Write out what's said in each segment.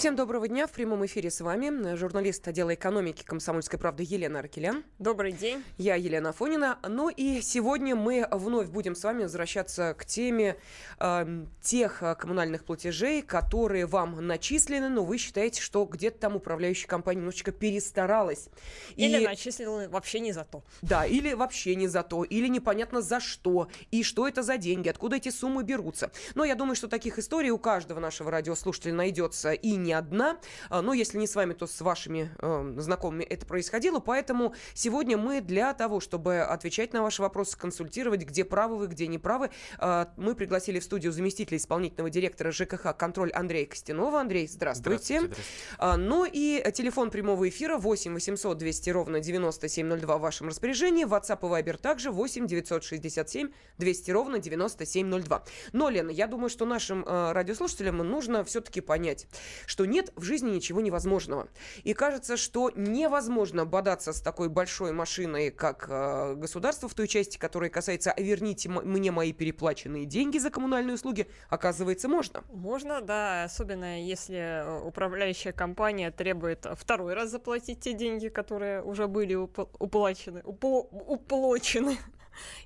Всем доброго дня. В прямом эфире с вами журналист отдела экономики «Комсомольской правды» Елена Аркелян. Добрый день. Я Елена Афонина. Ну и сегодня мы вновь будем с вами возвращаться к теме э, тех коммунальных платежей, которые вам начислены, но вы считаете, что где-то там управляющая компания немножечко перестаралась. Или и... начислила вообще не за то. Да, или вообще не за то, или непонятно за что, и что это за деньги, откуда эти суммы берутся. Но я думаю, что таких историй у каждого нашего радиослушателя найдется и не не одна. А, но если не с вами, то с вашими э, знакомыми это происходило. Поэтому сегодня мы для того, чтобы отвечать на ваши вопросы, консультировать, где правы вы, где не правы, э, мы пригласили в студию заместителя исполнительного директора ЖКХ «Контроль» Андрея Костянова. Андрей, здравствуйте. здравствуйте, здравствуйте. А, ну и телефон прямого эфира 8 800 200 ровно 9702 в вашем распоряжении. WhatsApp и Viber также 8 967 200 ровно 9702. Но, Лена, я думаю, что нашим э, радиослушателям нужно все-таки понять, что что нет в жизни ничего невозможного. И кажется, что невозможно бодаться с такой большой машиной, как э, государство в той части, которая касается «А «верните мне мои переплаченные деньги за коммунальные услуги», оказывается, можно. Можно, да, особенно если э, управляющая компания требует второй раз заплатить те деньги, которые уже были уп- уплачены, упл- уплочены.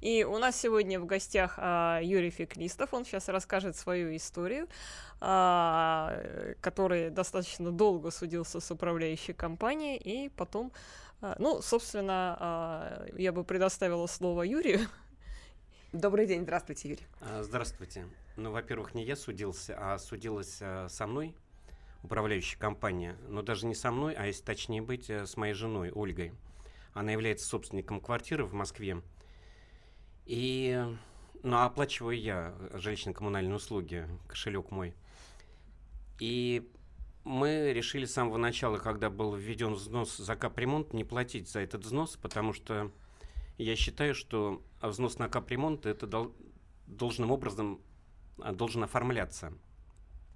И у нас сегодня в гостях а, Юрий Феклистов. Он сейчас расскажет свою историю, который достаточно долго судился с управляющей компанией. И потом, а, ну, собственно, а, я бы предоставила слово Юрию. Добрый день, здравствуйте, Юрий. А, здравствуйте. Ну, во-первых, не я судился, а судилась а, со мной управляющая компания. Но даже не со мной, а если точнее быть, э, с моей женой Ольгой. Она является собственником квартиры в Москве. И, ну, оплачиваю я жилищно-коммунальные услуги, кошелек мой. И мы решили с самого начала, когда был введен взнос за капремонт, не платить за этот взнос, потому что я считаю, что взнос на капремонт это дол должным образом а, должен оформляться.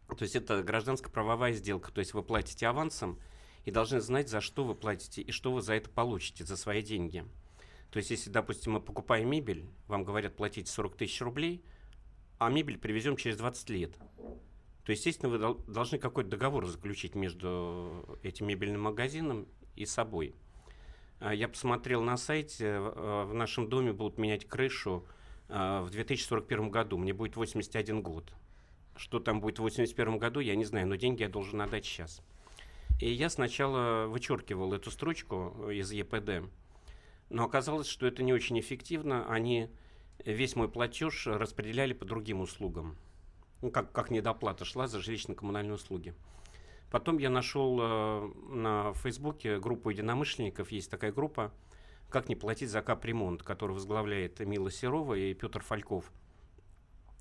То есть это гражданско-правовая сделка, то есть вы платите авансом и должны знать, за что вы платите и что вы за это получите, за свои деньги. То есть, если, допустим, мы покупаем мебель, вам говорят платить 40 тысяч рублей, а мебель привезем через 20 лет. То, естественно, вы должны какой-то договор заключить между этим мебельным магазином и собой. А, я посмотрел на сайте, э, в нашем доме будут менять крышу э, в 2041 году. Мне будет 81 год. Что там будет в 81 году, я не знаю, но деньги я должен отдать сейчас. И я сначала вычеркивал эту строчку из ЕПД. Но оказалось, что это не очень эффективно. Они весь мой платеж распределяли по другим услугам. Ну, как, как недоплата шла за жилищно-коммунальные услуги. Потом я нашел э, на Фейсбуке группу единомышленников. Есть такая группа «Как не платить за капремонт», которую возглавляет Мила Серова и Петр Фальков.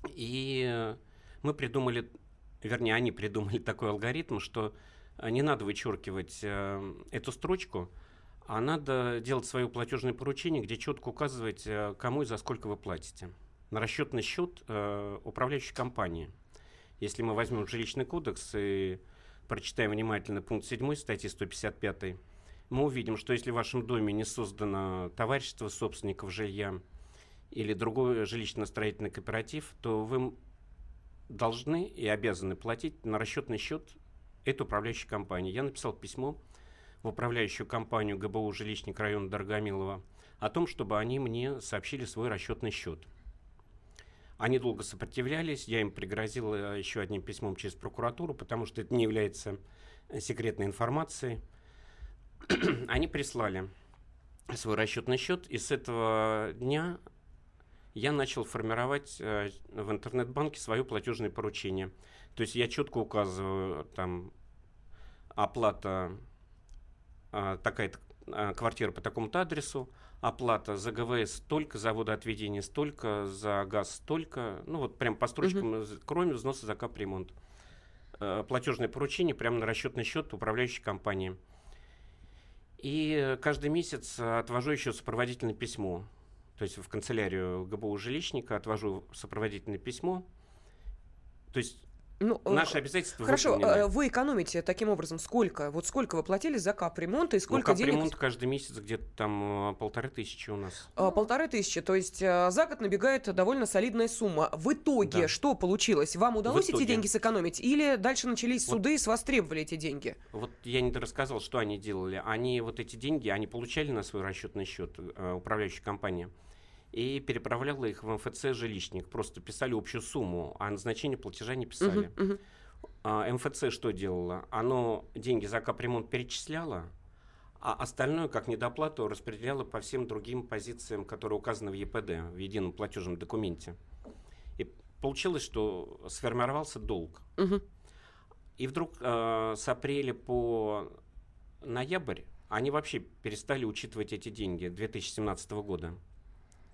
И мы придумали, вернее, они придумали такой алгоритм, что не надо вычеркивать э, эту строчку – а надо делать свое платежное поручение, где четко указывать, э, кому и за сколько вы платите. На расчетный счет э, управляющей компании. Если мы возьмем жилищный кодекс и прочитаем внимательно пункт 7 статьи 155, мы увидим, что если в вашем доме не создано товарищество собственников жилья или другой жилищно-строительный кооператив, то вы должны и обязаны платить на расчетный счет этой управляющей компании. Я написал письмо в управляющую компанию ГБУ «Жилищник» района Дорогомилова о том, чтобы они мне сообщили свой расчетный счет. Они долго сопротивлялись, я им пригрозил э, еще одним письмом через прокуратуру, потому что это не является э, секретной информацией. они прислали свой расчетный счет, и с этого дня я начал формировать э, в интернет-банке свое платежное поручение. То есть я четко указываю там оплата а, такая-то а, квартира по такому-то адресу, оплата за ГВС столько, за водоотведение столько, за газ столько, ну вот прям по строчкам, угу. кроме взноса за капремонт. Э, платежное поручение прямо на расчетный счет управляющей компании. И каждый месяц отвожу еще сопроводительное письмо. То есть в канцелярию ГБУ жилищника отвожу сопроводительное письмо. То есть Ну, э, Наши обязательства Хорошо, выполнены. э, вы экономите таким образом сколько? Вот сколько вы платили за капремонт и Ну, сколько денег? капремонт каждый месяц где-то там э, полторы тысячи у нас. А, Полторы тысячи, то есть за год набегает довольно солидная сумма. В итоге Да. что получилось? Вам удалось эти деньги сэкономить? Или дальше начались Вот. суды и с вас требовали эти деньги? Вот я не рассказал, что они делали. Они вот эти деньги, они получали на свой расчетный счет, управляющая компания, и переправляла их в МФЦ жилищник. Просто писали общую сумму, а назначение платежа не писали. Мгм, мгм. А МФЦ что делало? Оно деньги за капремонт перечисляло, а остальное, как недоплату, распределяло по всем другим позициям, которые указаны в ЕПД, в едином платежном документе. И получилось, что сформировался долг. Мгм. И вдруг э, с апреля по ноябрь они вообще перестали учитывать эти деньги 2017 года.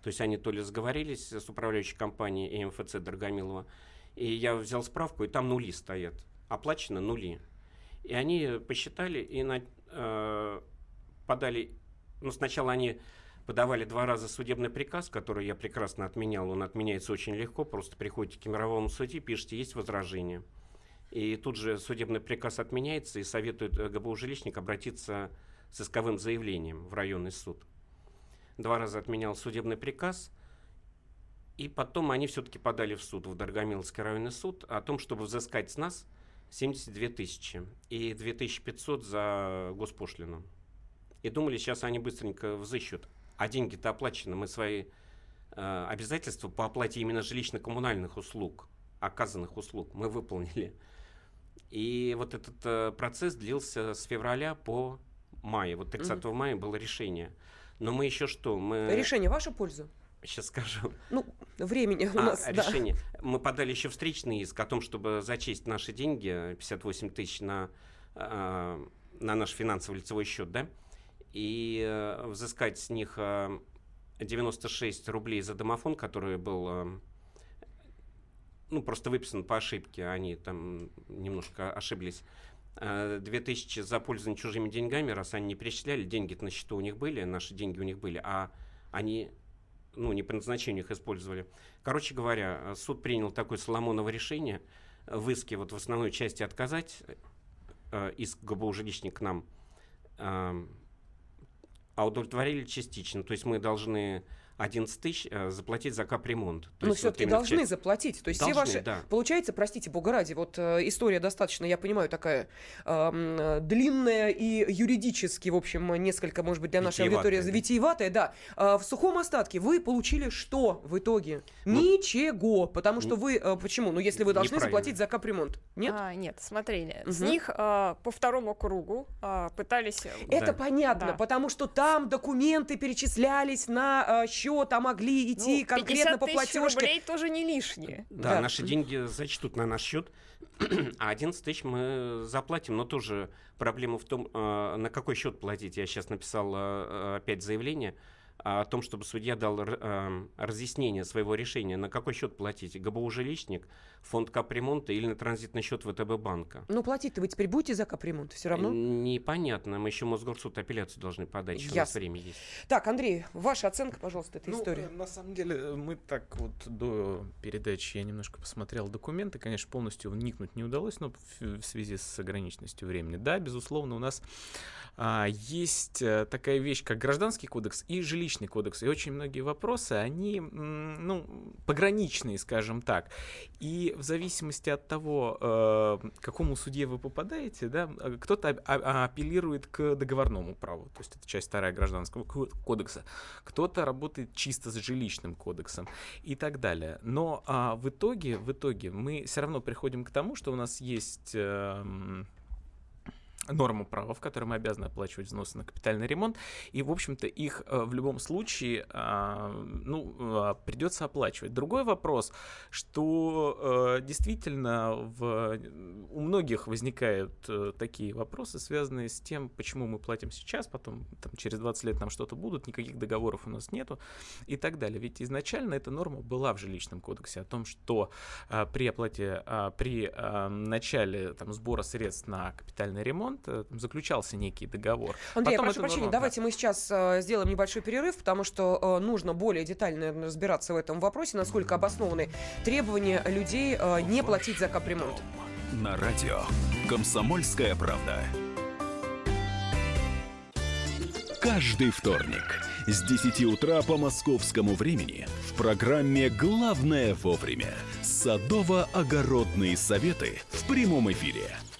То есть они то ли сговорились с управляющей компанией и МФЦ Драгомилова, и я взял справку, и там нули стоят. Оплачено нули. И они посчитали и на- э, подали... Ну, сначала они подавали два раза судебный приказ, который я прекрасно отменял. Он отменяется очень легко. Просто приходите к мировому суде, пишите, есть возражение. И тут же судебный приказ отменяется и советует э, ГБУ жилищник обратиться с исковым заявлением в районный суд. Два раза отменял судебный приказ, и потом они все-таки подали в суд, в Дорогомиловский районный суд, о том, чтобы взыскать с нас 72 тысячи и 2500 за госпошлину. И думали, сейчас они быстренько взыщут. А деньги-то оплачены. Мы свои э, обязательства по оплате именно жилищно-коммунальных услуг, оказанных услуг, мы выполнили. И вот этот э, процесс длился с февраля по май. Вот 30 мая было решение. Но мы еще что? Мы... Решение в вашу пользу? Сейчас скажу. Ну, времени у А, нас, да. решение. Мы подали еще встречный иск о том, чтобы зачесть наши деньги, 58 тысяч, на, э, на наш финансово-лицевой счет, да, и э, взыскать с них э, 96 рублей за домофон, который был, э, ну, просто выписан по ошибке, они там немножко ошиблись. Э, 2000 за пользование чужими деньгами, раз они не перечисляли, деньги на счету у них были, наши деньги у них были, а они ну, не по назначению их использовали. Короче говоря, э, суд принял такое Соломоново решение э, в иске вот в основной части отказать, э, иск ГБУ жилищник к нам, э, а удовлетворили частично. То есть мы должны 11 тысяч э, заплатить за капремонт. То Но вот все-таки именно в должны части- заплатить. То есть все Должны, ваши... да. Получается, простите, бога ради, вот э, история достаточно, я понимаю, такая э, длинная и юридически, в общем, несколько, может быть, для нашей аудитории да. витиеватая, да. Э, в сухом остатке вы получили что в итоге? Ну, Ничего. Потому что вы... э, почему? Ну, если вы должны заплатить за капремонт. Нет? А, нет, смотрели. С Мгм. них а, по второму кругу а, пытались... э, Это Да. понятно, Да. потому что там документы перечислялись на э, счет, а могли идти ну, конкретно 50 по тысяч платежке. рублей тоже не лишние. Да, Да. наши деньги зачтут на наш счет, а 11 тысяч мы заплатим. Но тоже проблема в том, э, на какой счет платить. Я сейчас написал э, опять заявление о том, чтобы судья дал р- э, разъяснение своего решения, на какой счет платить. ГБУ жилищник, фонд капремонта или на транзитный счет ВТБ банка. Ну, платить-то вы теперь будете за капремонт все равно? Непонятно. Мы еще Мосгорсуд апелляцию должны подать. Еще у нас Ясно. время есть. Так, Андрей, ваша оценка, пожалуйста, этой Ну, истории. э, на самом деле, э, мы так вот до передачи я немножко посмотрел документы. Конечно, полностью вникнуть не удалось, но в, в связи с ограниченностью времени. Да, безусловно, у нас а, есть э, такая вещь, как гражданский кодекс и жилищный кодекс. И очень многие вопросы, они, ну, пограничные, скажем так. И в зависимости от того, э, к какому судье вы попадаете, да, кто-то ап- а- апеллирует к договорному праву, то есть это часть вторая гражданского ко- кодекса, кто-то работает чисто с жилищным кодексом и так далее. Но а, в итоге, в итоге мы все равно приходим к тому, что у нас есть эм, норму права, в которой мы обязаны оплачивать взносы на капитальный ремонт, и, в общем-то, их э, в любом случае, а, ну, а, придется оплачивать. Другой вопрос, что э, действительно в, у многих возникают э, такие вопросы, связанные с тем, почему мы платим сейчас, потом там, через 20 лет нам что-то будут, никаких договоров у нас нету и так далее. Ведь изначально эта норма была в жилищном кодексе о том, что при оплате, а, при начале там, сбора средств на капитальный ремонт ремонт, э, там заключался некий договор. Андрей, Потом я прошу прощения, давайте мы сейчас э, сделаем небольшой перерыв, потому что э, нужно более детально наверное, разбираться в этом вопросе, насколько обоснованы требования людей э, не платить за капремонт. На радио «Комсомольская правда». Каждый вторник с 10 утра по московскому времени в программе «Главное вовремя» садово-огородные советы в прямом эфире.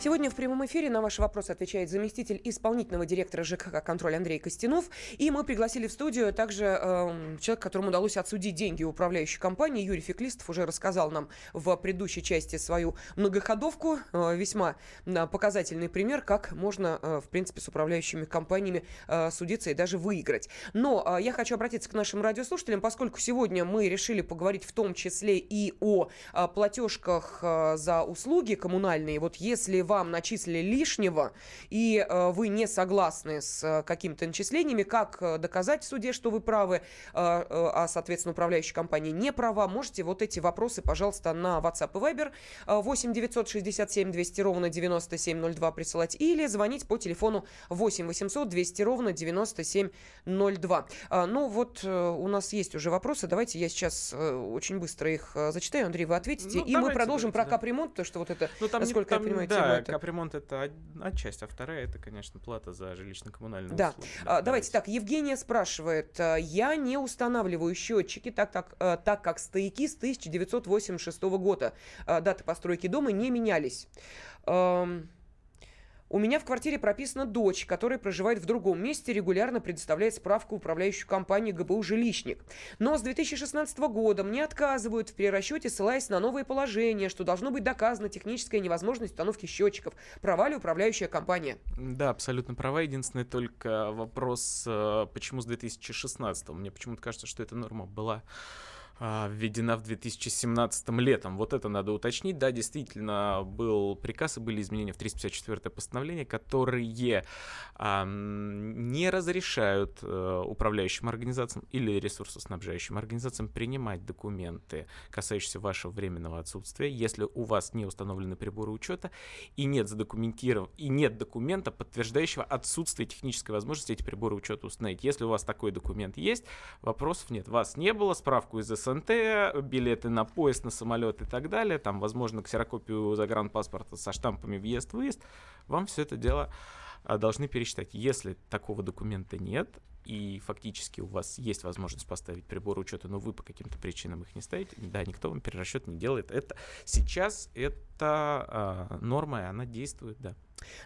Сегодня в прямом эфире на ваши вопросы отвечает заместитель исполнительного директора ЖКХ «Контроль» Андрей Костянов. И мы пригласили в студию также э, человека, которому удалось отсудить деньги у управляющей компании. Юрий Феклистов уже рассказал нам в предыдущей части свою многоходовку. Э, весьма э, показательный пример, как можно, э, в принципе, с управляющими компаниями э, судиться и даже выиграть. Но э, я хочу обратиться к нашим радиослушателям, поскольку сегодня мы решили поговорить в том числе и о э, платежках э, за услуги коммунальные. Вот если вам начислили лишнего, и э, вы не согласны с э, какими-то начислениями, как э, доказать в суде, что вы правы, а, соответственно, управляющая компания не права, можете вот эти вопросы, пожалуйста, на WhatsApp и Viber э, 8 967 200 ровно 9702 присылать или звонить по телефону 8 800 200 ровно 9702. А, ну вот у нас есть уже вопросы, давайте я сейчас очень быстро их зачитаю, Андрей, вы ответите, Ну, и мы давайте, продолжим давайте, про капремонт, потому что вот это Ну, там, не- насколько я там, понимаю, да, тема это- капремонт это одна часть, а вторая это, конечно, плата за жилищно-коммунальные Да. услуги. А, давайте так, Евгения спрашивает, а, я не устанавливаю счетчики, так, так, а, так как стояки с 1986 года, а, даты постройки дома не менялись. У меня в квартире прописана дочь, которая проживает в другом месте, регулярно предоставляет справку управляющей компании ГБУ «Жилищник». Но с 2016 года мне отказывают в перерасчете, ссылаясь на новые положения, что должно быть доказана техническая невозможность установки счетчиков. Права ли управляющая компания? Да, абсолютно права. Единственное только вопрос, э, почему с 2016 Мне почему-то кажется, что эта норма была введена в 2017 летом. Вот это надо уточнить. Да, действительно, был приказ и были изменения в 354 постановление, которые а, не разрешают э, управляющим организациям или ресурсоснабжающим организациям принимать документы, касающиеся вашего временного отсутствия, если у вас не установлены приборы учета и нет задокументиров... и нет документа, подтверждающего отсутствие технической возможности эти приборы учета установить. Если у вас такой документ есть, вопросов нет. Вас не было, справку из СНТ, билеты на поезд, на самолет и так далее, там, возможно, ксерокопию загранпаспорта со штампами въезд-выезд, вам все это дело а, должны пересчитать. Если такого документа нет, и фактически у вас есть возможность поставить приборы учета, но вы по каким-то причинам их не ставите, да, никто вам перерасчет не делает. Это сейчас это а, норма, она действует, да.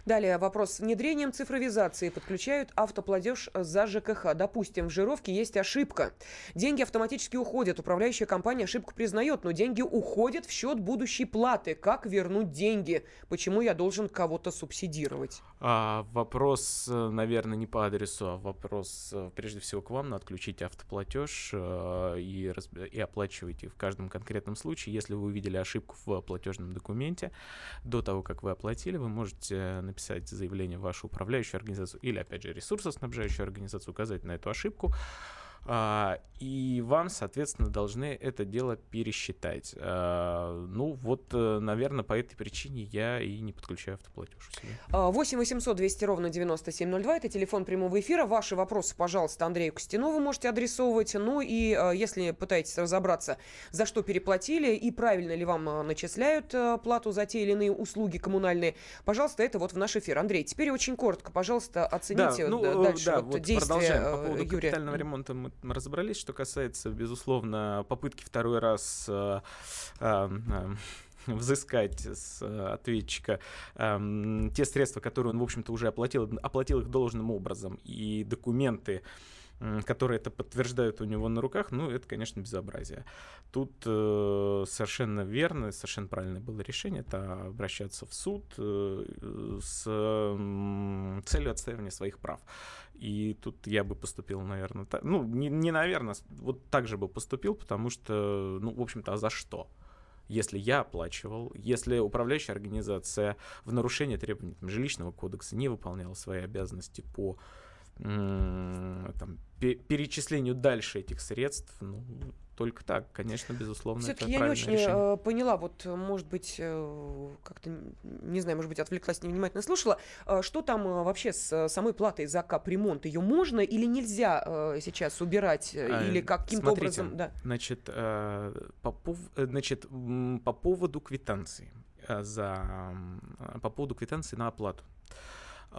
Далее вопрос. Внедрением цифровизации подключают автоплатеж за ЖКХ. Допустим, в жировке есть ошибка. Деньги автоматически уходят. Управляющая компания ошибку признает, но деньги уходят в счет будущей платы. Как вернуть деньги? Почему я должен кого-то субсидировать? А, вопрос, э, наверное, не по адресу, а вопрос э, прежде всего к вам. Надо отключить автоплатеж э, и, разб- и оплачивайте в каждом конкретном случае. Если вы увидели ошибку в платежном документе, до того, как вы оплатили, вы можете написать заявление в вашу управляющую организацию или, опять же, ресурсоснабжающую организацию, указать на эту ошибку. А, и вам, соответственно, должны это дело пересчитать. А, ну, вот, наверное, по этой причине я и не подключаю автоплатеж у себя. А, 8 800 200 ровно 9702. Это телефон прямого эфира. Ваши вопросы, пожалуйста, Андрею Костянову можете адресовывать. Ну и а, если пытаетесь разобраться, за что переплатили и правильно ли вам а, начисляют плату за те или иные услуги коммунальные, пожалуйста, это вот в наш эфир. Андрей, теперь очень коротко, пожалуйста, оцените ну, д- э, дальше да, вот вот действия. По э, поводу Юрия. капитального ремонта мы, мы разобрались. Что касается, безусловно, попытки второй раз э, э, э, взыскать с э, ответчика эм, те средства, которые он, в общем-то, уже оплатил, оплатил их должным образом, и документы которые это подтверждают у него на руках, ну, это, конечно, безобразие. Тут э, совершенно верно, совершенно правильное было решение, это обращаться в суд э, с э, целью отстаивания своих прав. И тут я бы поступил, наверное, так, ну, не, не наверное, вот так же бы поступил, потому что, ну, в общем-то, а за что? если я оплачивал, если управляющая организация в нарушение требований там, жилищного кодекса не выполняла свои обязанности по там, перечислению дальше этих средств, ну, только так, конечно, безусловно. Все-таки я не очень решение. Э, поняла, вот, может быть, э, как-то, не знаю, может быть, отвлеклась, невнимательно слушала, э, что там вообще с самой платой за капремонт? Ее можно или нельзя сейчас убирать, а, или каким-то образом? Да. Значит, по, пов... значит, по поводу квитанции за по поводу квитанции на оплату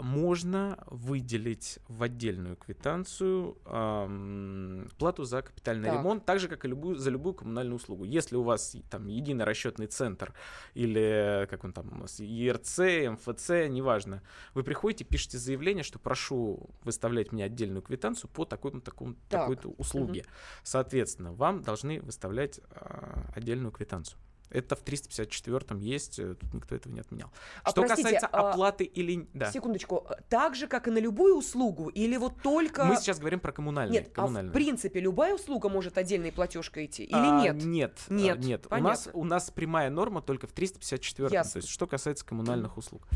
можно выделить в отдельную квитанцию эм, плату за капитальный так. ремонт, так же, как и любую, за любую коммунальную услугу. Если у вас там единый расчетный центр или как он там у нас, ЕРЦ, МФЦ, неважно, вы приходите, пишете заявление, что прошу выставлять мне отдельную квитанцию по такой-то такой, так. такой-то услуге. Угу. Соответственно, вам должны выставлять э, отдельную квитанцию. Это в 354-м есть, э, тут никто этого не отменял. А Что простите, касается а, оплаты или... Да. Секундочку, так же, как и на любую услугу, или вот только... Мы сейчас говорим про коммунальные. Нет, а в принципе любая услуга может отдельной платежкой идти, или а, нет? Нет, нет, нет. У нас, у нас прямая норма только в 354-м, Ясно. то есть что касается коммунальных услуг.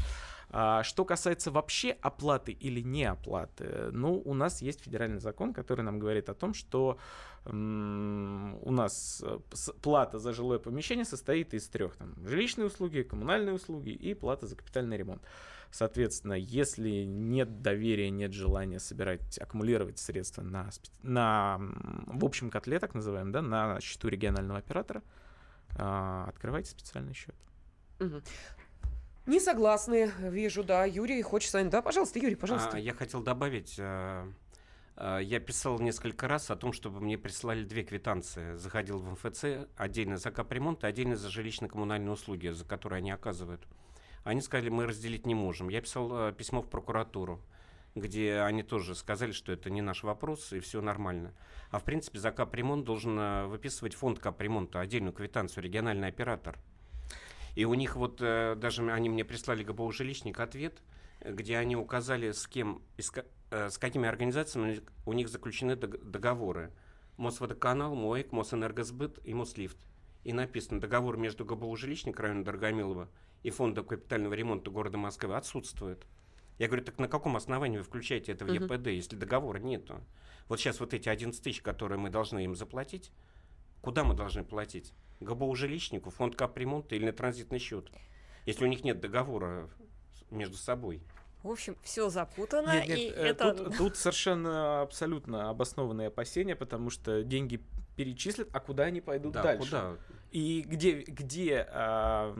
А, что касается вообще оплаты или не оплаты, ну, у нас есть федеральный закон, который нам говорит о том, что у нас э, плата за жилое помещение состоит из трех. Там, жилищные услуги, коммунальные услуги и плата за капитальный ремонт. Соответственно, если нет доверия, нет желания собирать, аккумулировать средства на, на в общем котле, так называемом, да, на счету регионального оператора, а, открывайте специальный счет. Не согласны, вижу, да. Юрий хочет с вами. Да, пожалуйста, Юрий, пожалуйста. А, я хотел добавить. А, а, я писал несколько раз о том, чтобы мне прислали две квитанции. Заходил в МФЦ отдельно за капремонт и отдельно за жилищно-коммунальные услуги, за которые они оказывают. Они сказали, мы разделить не можем. Я писал а, письмо в прокуратуру, где они тоже сказали, что это не наш вопрос и все нормально. А в принципе за капремонт должен выписывать фонд капремонта, отдельную квитанцию, региональный оператор. И у них вот э, даже они мне прислали ГБУ жилищник ответ, где они указали, с кем, э, с какими организациями у них заключены договоры. Мосводоканал, МОЭК, Мосэнергосбыт и Мослифт. И написано, договор между ГБУ жилищник района Дорогомилова и Фондом капитального ремонта города Москвы отсутствует. Я говорю, так на каком основании вы включаете это в ЕПД, если договора нету? Вот сейчас вот эти 11 тысяч, которые мы должны им заплатить, куда мы должны платить? ГБУ жилищнику, фонд капремонта или на транзитный счет, если у них нет договора между собой. В общем, все запутано. Нет, нет, и э, это... тут, тут совершенно абсолютно обоснованные опасения, потому что деньги перечислят, а куда они пойдут да, дальше? Куда? И где, где а,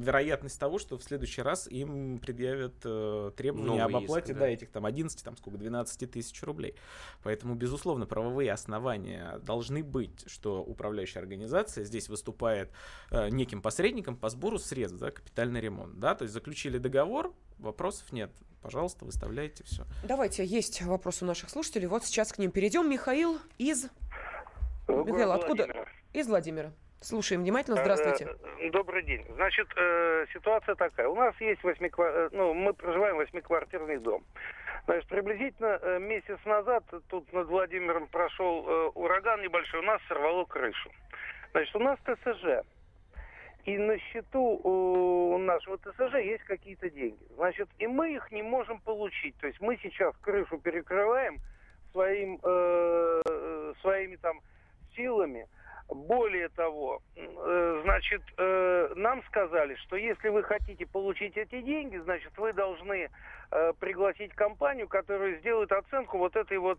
вероятность того, что в следующий раз им предъявят а, требования Новый об оплате иск, да. да, этих там 11, там сколько, 12 тысяч рублей. Поэтому, безусловно, правовые основания должны быть, что управляющая организация здесь выступает а, неким посредником по сбору средств, да, капитальный ремонт. Да? То есть заключили договор, вопросов нет. Пожалуйста, выставляйте все. Давайте, есть вопрос у наших слушателей. Вот сейчас к ним перейдем. Михаил из... Михаил, откуда? Из Владимира. Слушаем внимательно. Здравствуйте. Э, добрый день. Значит, э, ситуация такая. У нас есть восьмиквар... Э, ну, мы проживаем восьмиквартирный дом. Значит, приблизительно месяц назад тут над Владимиром прошел ураган небольшой, у нас сорвало крышу. Значит, у нас ТСЖ. И на счету у нашего ТСЖ есть какие-то деньги. Значит, и мы их не можем получить. То есть мы сейчас крышу перекрываем своим, э, своими там силами. Более того, э, значит, э, нам сказали, что если вы хотите получить эти деньги, значит, вы должны э, пригласить компанию, которая сделает оценку вот этой вот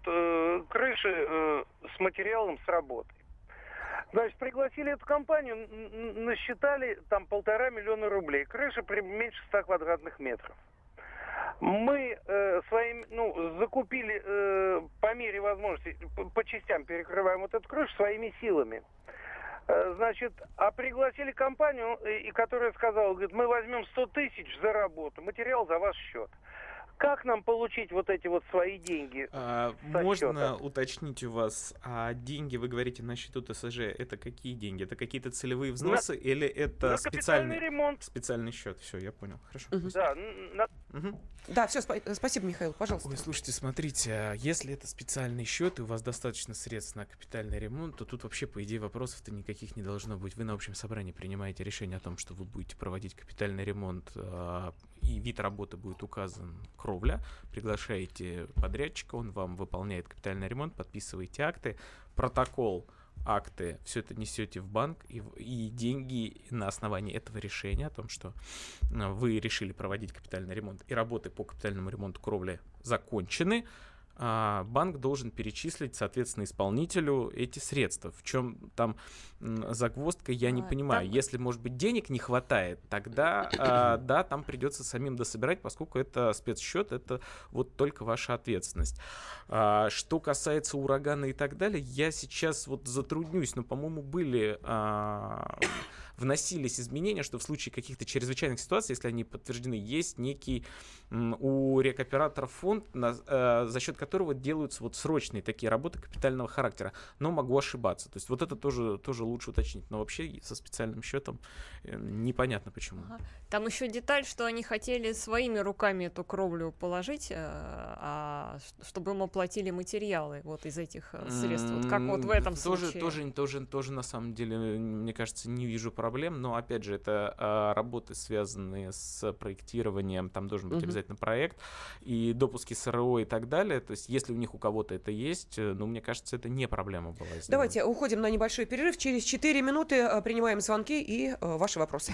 крыши с материалом с работой. Значит, пригласили эту компанию, насчитали там полтора миллиона рублей. Крыша меньше 100 квадратных метров. Мы э, своим, ну, закупили э, по мере возможности, по, по частям перекрываем вот эту крышу своими силами. Э, значит, а пригласили компанию, и, и которая сказала, говорит, мы возьмем 100 тысяч за работу, материал за ваш счет. Как нам получить вот эти вот свои деньги? А, можно уточнить у вас, а деньги, вы говорите, на счету ТСЖ, это какие деньги? Это какие-то целевые взносы на, или это на специальный, ремонт. специальный счет? Все, я понял. Хорошо. Угу. Да, на... угу. да, все, спа- спасибо, Михаил, пожалуйста. Ой, слушайте, смотрите, а если это специальный счет, и у вас достаточно средств на капитальный ремонт, то тут вообще, по идее, вопросов-то никаких не должно быть. Вы на общем собрании принимаете решение о том, что вы будете проводить капитальный ремонт а, и вид работы будет указан кровля, приглашаете подрядчика, он вам выполняет капитальный ремонт, подписываете акты, протокол акты, все это несете в банк, и, и деньги на основании этого решения о том, что э, вы решили проводить капитальный ремонт, и работы по капитальному ремонту кровли закончены, банк должен перечислить, соответственно, исполнителю эти средства. В чем там загвоздка, я не а, понимаю. Так... Если, может быть, денег не хватает, тогда, а, да, там придется самим дособирать, поскольку это спецсчет, это вот только ваша ответственность. А, что касается урагана и так далее, я сейчас вот затруднюсь, но, по-моему, были... Вносились изменения, что в случае каких-то чрезвычайных ситуаций, если они подтверждены, есть некий у рекоператоров фонд, на, э, за счет которого делаются вот срочные такие работы капитального характера. Но могу ошибаться. То есть вот это тоже, тоже лучше уточнить. Но вообще со специальным счетом э, непонятно почему. Ага. Там еще деталь, что они хотели своими руками эту кровлю положить, э, а, чтобы им оплатили материалы вот из этих э, средств. Вот как вот в этом тоже, случае. Тоже, тоже, тоже на самом деле, мне кажется, не вижу проблем. Но опять же, это а, работы, связанные с проектированием. Там должен быть угу. обязательно проект и допуски СРО и так далее. То есть, если у них у кого-то это есть, э, ну, мне кажется, это не проблема была. Сделана. Давайте уходим на небольшой перерыв. Через 4 минуты принимаем звонки и ваши вопросы.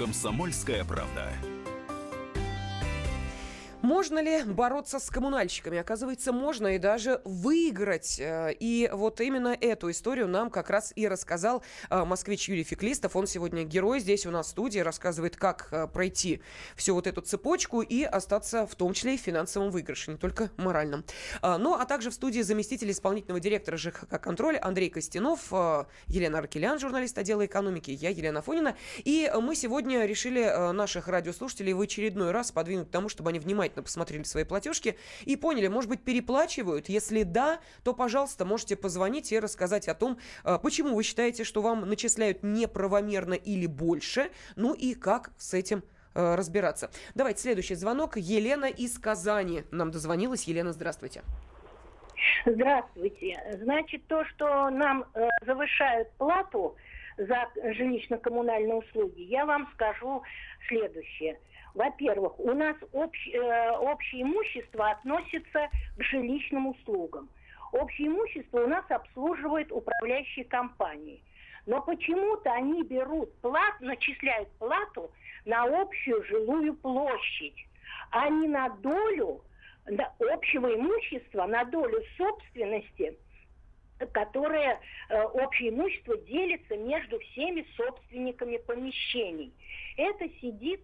«Комсомольская правда». Можно ли бороться с коммунальщиками? Оказывается, можно и даже выиграть. Э, и вот именно эту историю нам как раз и рассказал э, москвич Юрий Феклистов. Он сегодня герой здесь у нас в студии, рассказывает, как э, пройти всю вот эту цепочку и остаться в том числе и в финансовом выигрыше, не только моральном. Ну, а также в студии заместитель исполнительного директора ЖКХ «Контроль» Андрей Костянов, Елена Аркелян, журналист отдела экономики, я Елена Фонина. И мы сегодня решили наших радиослушателей в очередной раз подвинуть к тому, чтобы они внимательно внимательно посмотрели свои платежки и поняли, может быть, переплачивают? Если да, то, пожалуйста, можете позвонить и рассказать о том, э, почему вы считаете, что вам начисляют неправомерно или больше, ну и как с этим э, разбираться. Давайте следующий звонок. Елена из Казани нам дозвонилась. Елена, здравствуйте. Здравствуйте. Значит, то, что нам э, завышают плату за жилищно-коммунальные услуги, я вам скажу следующее – во-первых, у нас общ, э, общее имущество относится к жилищным услугам. Общее имущество у нас обслуживает управляющие компании. Но почему-то они берут плат, начисляют плату на общую жилую площадь, а не на долю на общего имущества, на долю собственности, которое э, общее имущество делится между всеми собственниками помещений. Это сидит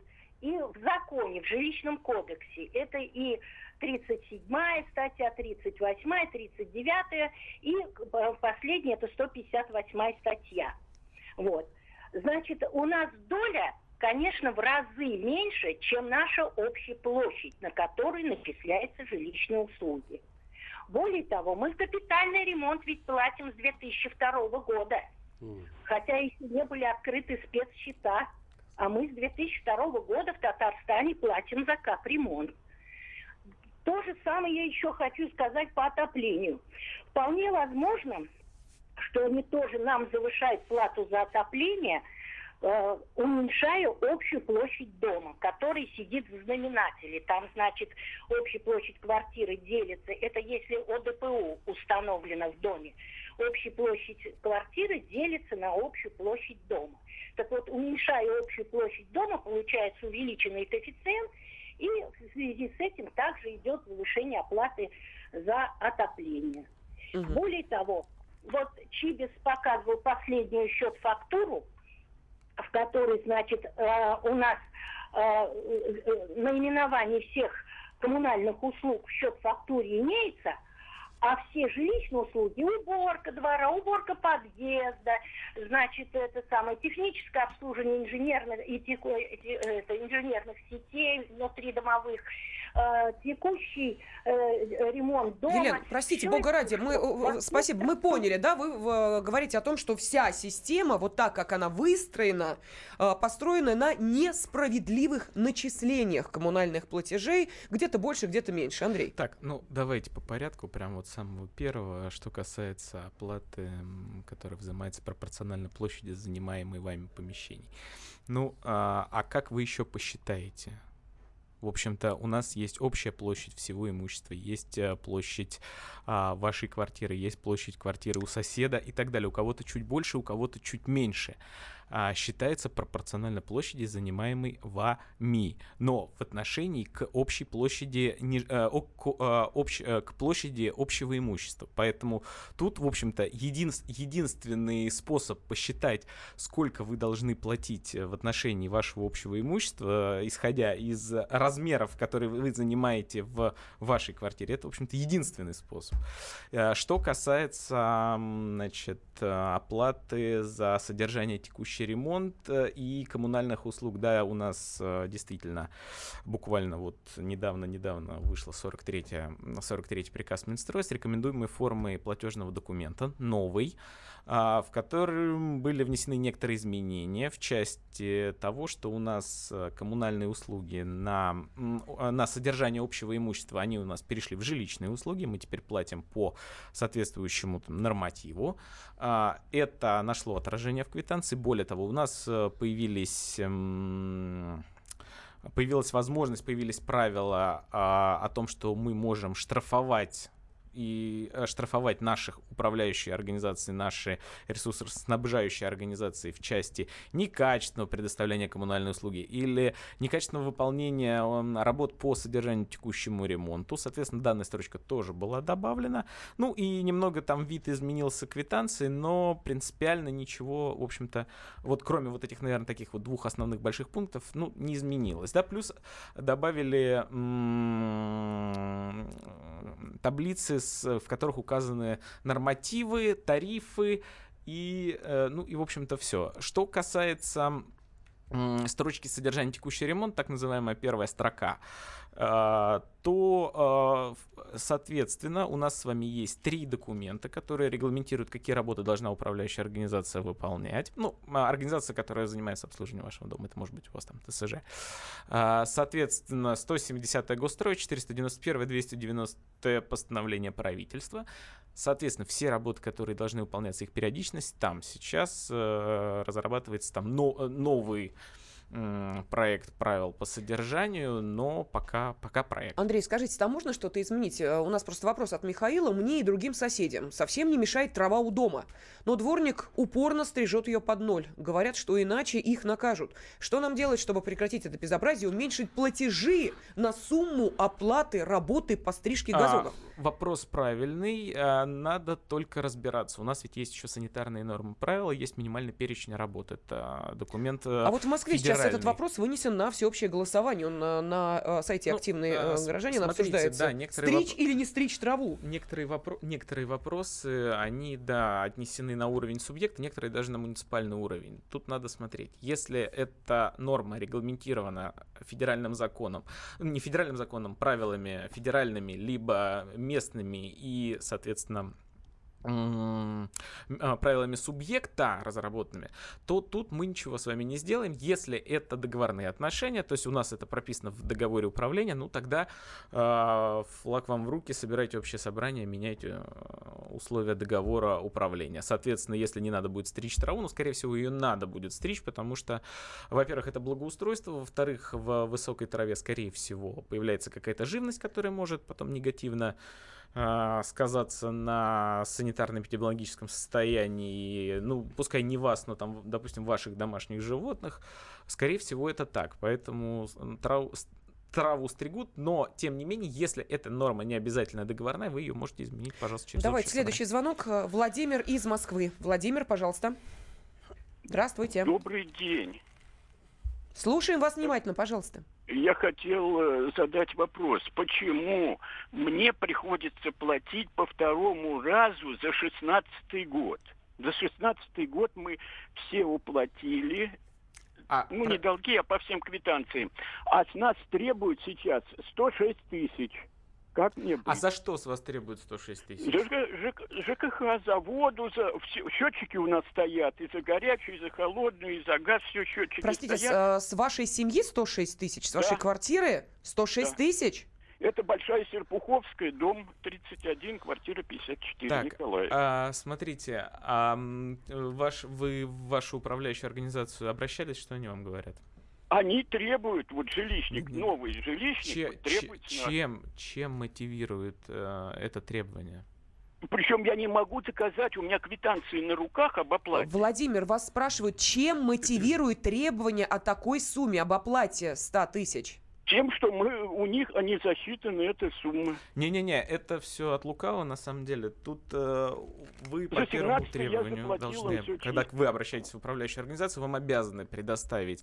и в законе, в жилищном кодексе. Это и 37 статья, 38 39 и последняя это 158 статья. Вот. Значит, у нас доля, конечно, в разы меньше, чем наша общая площадь, на которой начисляются жилищные услуги. Более того, мы капитальный ремонт ведь платим с 2002 года. Хотя еще не были открыты спецсчета а мы с 2002 года в Татарстане платим за капремонт. То же самое я еще хочу сказать по отоплению. Вполне возможно, что они тоже нам завышают плату за отопление, э, уменьшая общую площадь дома, который сидит в знаменателе. Там, значит, общая площадь квартиры делится. Это если ОДПУ установлено в доме. Общая площадь квартиры делится на общую площадь дома. Так вот, уменьшая общую площадь дома, получается увеличенный коэффициент, и в связи с этим также идет повышение оплаты за отопление. Угу. Более того, вот Чибис показывал последнюю счет-фактуру, в которой, значит, э, у нас э, э, наименование всех коммунальных услуг в счет-фактуре имеется – а все жилищные услуги, уборка двора, уборка подъезда, значит, это самое техническое обслуживание инженерных, и теку, это, инженерных сетей внутридомовых, э, текущий э, ремонт дома. Елена, простите, бога ради, мы, э, спасибо, мы поняли, да, вы э, говорите о том, что вся система, вот так, как она выстроена, э, построена на несправедливых начислениях коммунальных платежей, где-то больше, где-то меньше. Андрей. Так, ну давайте по порядку, прям вот самого первого, что касается оплаты, которая взимается пропорционально площади занимаемой вами помещений. Ну, а, а как вы еще посчитаете? В общем-то, у нас есть общая площадь всего имущества, есть э, площадь а, вашей квартиры, есть площадь квартиры у соседа и так далее. У кого-то чуть больше, у кого-то чуть меньше а, считается пропорционально площади, занимаемой вами, но в отношении к общей площади, не, а, к, а, общ, а, к площади общего имущества. Поэтому тут, в общем-то, един, единственный способ посчитать, сколько вы должны платить в отношении вашего общего имущества, исходя из размеров, которые вы занимаете в вашей квартире, это, в общем-то, единственный способ. Что касается, значит, оплаты за содержание текущей текущий ремонт э, и коммунальных услуг. Да, у нас э, действительно буквально вот недавно-недавно вышло 43-й 43 приказ Минстроя с рекомендуемой формой платежного документа, новый, а, в котором были внесены некоторые изменения в части того, что у нас э, коммунальные услуги на, на содержание общего имущества, они у нас перешли в жилищные услуги, мы теперь платим по соответствующему там, нормативу. А, это нашло отражение в квитанции. Более того, у нас э, появились эм, появилась возможность, появились правила а, о том, что мы можем штрафовать и э, штрафовать наших управляющие организации, наши ресурсоснабжающие организации в части некачественного предоставления коммунальной услуги или некачественного выполнения работ по содержанию текущему ремонту. Соответственно, данная строчка тоже была добавлена. Ну и немного там вид изменился квитанции, но принципиально ничего, в общем-то, вот кроме вот этих, наверное, таких вот двух основных больших пунктов, ну, не изменилось. Да, плюс добавили таблицы с, в которых указаны нормативы, тарифы и, э, ну и, в общем-то, все. Что касается строчки содержания текущий ремонт, так называемая первая строка, э, то, э, соответственно, у нас с вами есть три документа, которые регламентируют, какие работы должна управляющая организация выполнять. Ну, а организация, которая занимается обслуживанием вашего дома, это может быть у вас там ТСЖ. Соответственно, 170 госстрой, 491 290 постановление правительства. Соответственно, все работы, которые должны выполняться, их периодичность, там сейчас э, разрабатывается там но, новый проект правил по содержанию, но пока, пока проект. Андрей, скажите, там можно что-то изменить? Э, у нас просто вопрос от Михаила. Мне и другим соседям совсем не мешает трава у дома. Но дворник упорно стрижет ее под ноль. Говорят, что иначе их накажут. Что нам делать, чтобы прекратить это безобразие, уменьшить платежи на сумму оплаты работы по стрижке газонов? А, вопрос правильный. А, надо только разбираться. У нас ведь есть еще санитарные нормы правила, есть минимальный перечень работы. Это документ э, А вот в Москве сейчас этот вопрос вынесен на всеобщее голосование. Он на, на э, сайте ну, «Активные а, граждане» обсуждается. Да, некоторые стричь воп... или не стричь траву? Некоторые, вопро... некоторые вопросы, они, да, отнесены на уровень субъекта, некоторые даже на муниципальный уровень. Тут надо смотреть. Если эта норма регламентирована федеральным законом, не федеральным законом, правилами федеральными, либо местными и, соответственно, правилами субъекта разработанными, то тут мы ничего с вами не сделаем. Если это договорные отношения, то есть у нас это прописано в договоре управления, ну тогда э, флаг вам в руки, собирайте общее собрание, меняйте условия договора управления. Соответственно, если не надо будет стричь траву, ну, скорее всего, ее надо будет стричь, потому что, во-первых, это благоустройство, во-вторых, в высокой траве, скорее всего, появляется какая-то живность, которая может потом негативно сказаться на санитарно-эпидемиологическом состоянии, ну, пускай не вас, но там, допустим, ваших домашних животных, скорее всего, это так. Поэтому трав, траву стригут, но, тем не менее, если эта норма не обязательно договорная, вы ее можете изменить, пожалуйста, через Давайте следующий звонок. Владимир из Москвы. Владимир, пожалуйста. Здравствуйте. Добрый день. Слушаем вас внимательно, пожалуйста. Я хотел э, задать вопрос, почему мне приходится платить по второму разу за шестнадцатый год? За шестнадцатый год мы все уплатили, а, ну, про... не долги, а по всем квитанциям. А с нас требуют сейчас 106 тысяч. Как мне быть? А за что с вас требуют 106 тысяч? За ЖКХ, за воду, за все, счетчики у нас стоят. И за горячую, и за холодную, и за газ все счетчики Простите, стоят. С, с вашей семьи 106 тысяч? С да. вашей квартиры 106 да. тысяч? Это Большая Серпуховская, дом 31, квартира 54, так, Николаев. А, смотрите, а ваш, вы в вашу управляющую организацию обращались, что они вам говорят? Они требуют, вот жилищник, новый жилищник Че, требует... Чем, чем мотивирует э, это требование? Причем я не могу доказать, у меня квитанции на руках об оплате. Владимир, вас спрашивают, чем мотивирует требование о такой сумме, об оплате 100 тысяч? Тем, что мы у них они засчитаны эта сумма. Не-не-не, это все от лукава на самом деле. Тут э, вы по первому требованию должны, когда вы обращаетесь в управляющую организацию, вам обязаны предоставить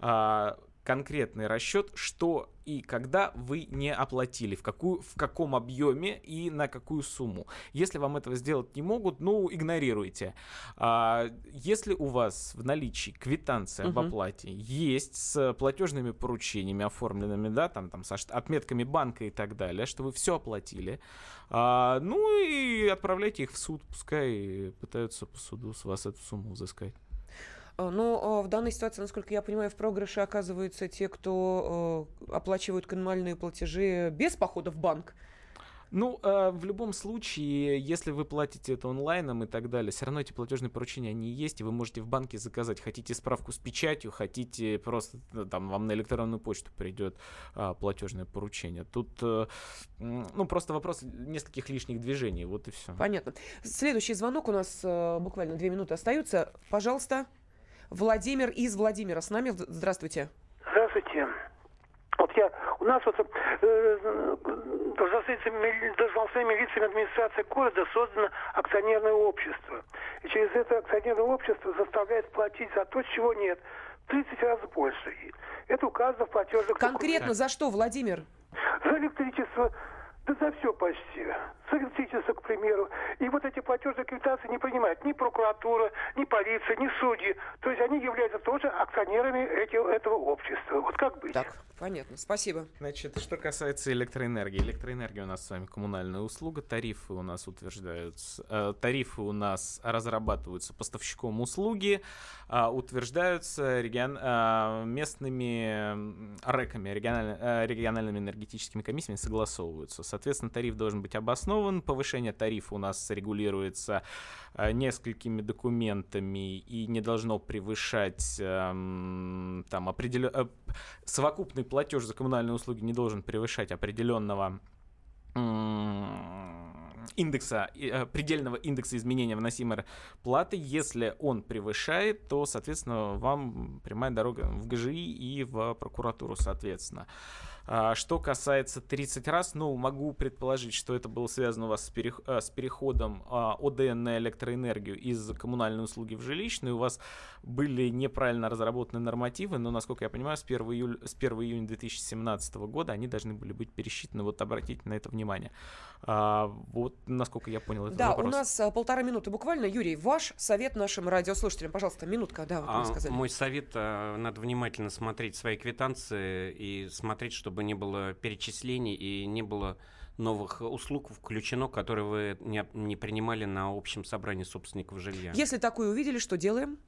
э, конкретный расчет, что и когда вы не оплатили, в, какую, в каком объеме и на какую сумму. Если вам этого сделать не могут, ну, игнорируйте. А, если у вас в наличии квитанция угу. об оплате есть с платежными поручениями оформленными, да, там, там, со отметками банка и так далее, что вы все оплатили, а, ну и отправляйте их в суд, пускай пытаются по суду с вас эту сумму взыскать. А, но а, в данной ситуации, насколько я понимаю, в проигрыше оказываются те, кто а, оплачивают коммунальные платежи без похода в банк. Ну, э, в любом случае, если вы платите это онлайном и так далее, все равно эти платежные поручения, они есть, и вы можете в банке заказать. Хотите справку с печатью, хотите просто, там, вам на электронную почту придет э, платежное поручение. Тут, э, ну, просто вопрос нескольких лишних движений, вот и все. Понятно. Следующий звонок у нас э, буквально две минуты остаются. Пожалуйста. Владимир из Владимира с нами. Здравствуйте. Здравствуйте. Вот я, у нас вот э, должностными, лицами администрации города создано акционерное общество. И через это акционерное общество заставляет платить за то, чего нет. 30 раз больше. Это указано в платежных Конкретно за что, Владимир? За электричество, да за все почти. С к примеру. И вот эти платежные квитанции не принимают ни прокуратура, ни полиция, ни судьи. То есть они являются тоже акционерами эти, этого общества. Вот как быть? Так, понятно. Спасибо. Значит, что касается электроэнергии. Электроэнергия у нас с вами коммунальная услуга. Тарифы у нас утверждаются. Э, тарифы у нас разрабатываются поставщиком услуги, э, утверждаются регион, э, местными РЭКами, региональ, э, региональными энергетическими комиссиями, согласовываются. Соответственно, тариф должен быть обоснован. Повышение тарифа у нас регулируется э, несколькими документами и не должно превышать э, там определен... э, совокупный платеж за коммунальные услуги не должен превышать определенного индекса, э, предельного индекса изменения вносимой платы. Если он превышает, то, соответственно, вам прямая дорога в ГЖИ и в прокуратуру, соответственно. А, что касается 30 раз, ну, могу предположить, что это было связано у вас с, перех э, с переходом а, ОДН на электроэнергию из коммунальной услуги в жилищную. У вас были неправильно разработаны нормативы, но, насколько я понимаю, с 1, июля, с 1 июня 2017 года они должны были быть пересчитаны. Вот обратите на это внимание. А, вот, насколько я понял, это Да, вопрос. у нас полтора минуты буквально. Юрий, ваш совет нашим радиослушателям, пожалуйста, минутка, да, вот а, сказали. Мой совет, а, надо внимательно смотреть свои квитанции и смотреть, чтобы чтобы не было перечислений и не было новых услуг включено, которые вы не, не принимали на общем собрании собственников жилья. Если такое увидели, что делаем?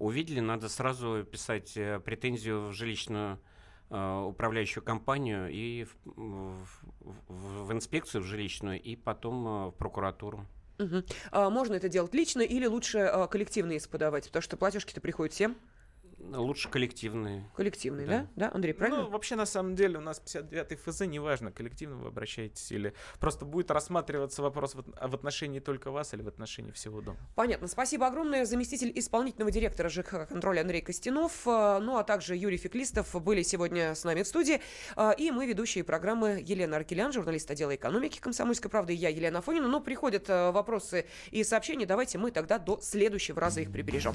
Увидели, надо сразу писать э, претензию в жилищную э, управляющую компанию и в, в, в инспекцию в жилищную, и потом э, в прокуратуру. Угу. А можно это делать лично или лучше а, коллективный иск подавать? Потому что платежки-то приходят всем. Лучше коллективные. Коллективные, Да. да? Да, Андрей, правильно? Ну, вообще, на самом деле, у нас 59-й ФЗ, неважно, коллективно вы обращаетесь или просто будет рассматриваться вопрос в, а в отношении только вас или в отношении всего дома. Понятно. Спасибо огромное. Заместитель исполнительного директора ЖКХ контроля Андрей Костянов, э, ну а также Юрий Феклистов были сегодня с нами в студии. Э, И мы, ведущие программы Елена Аркелян, журналист отдела экономики «Комсомольской правды», и я, Елена Афонина. Но приходят э, вопросы и сообщения. Давайте мы тогда до следующего раза их прибережем.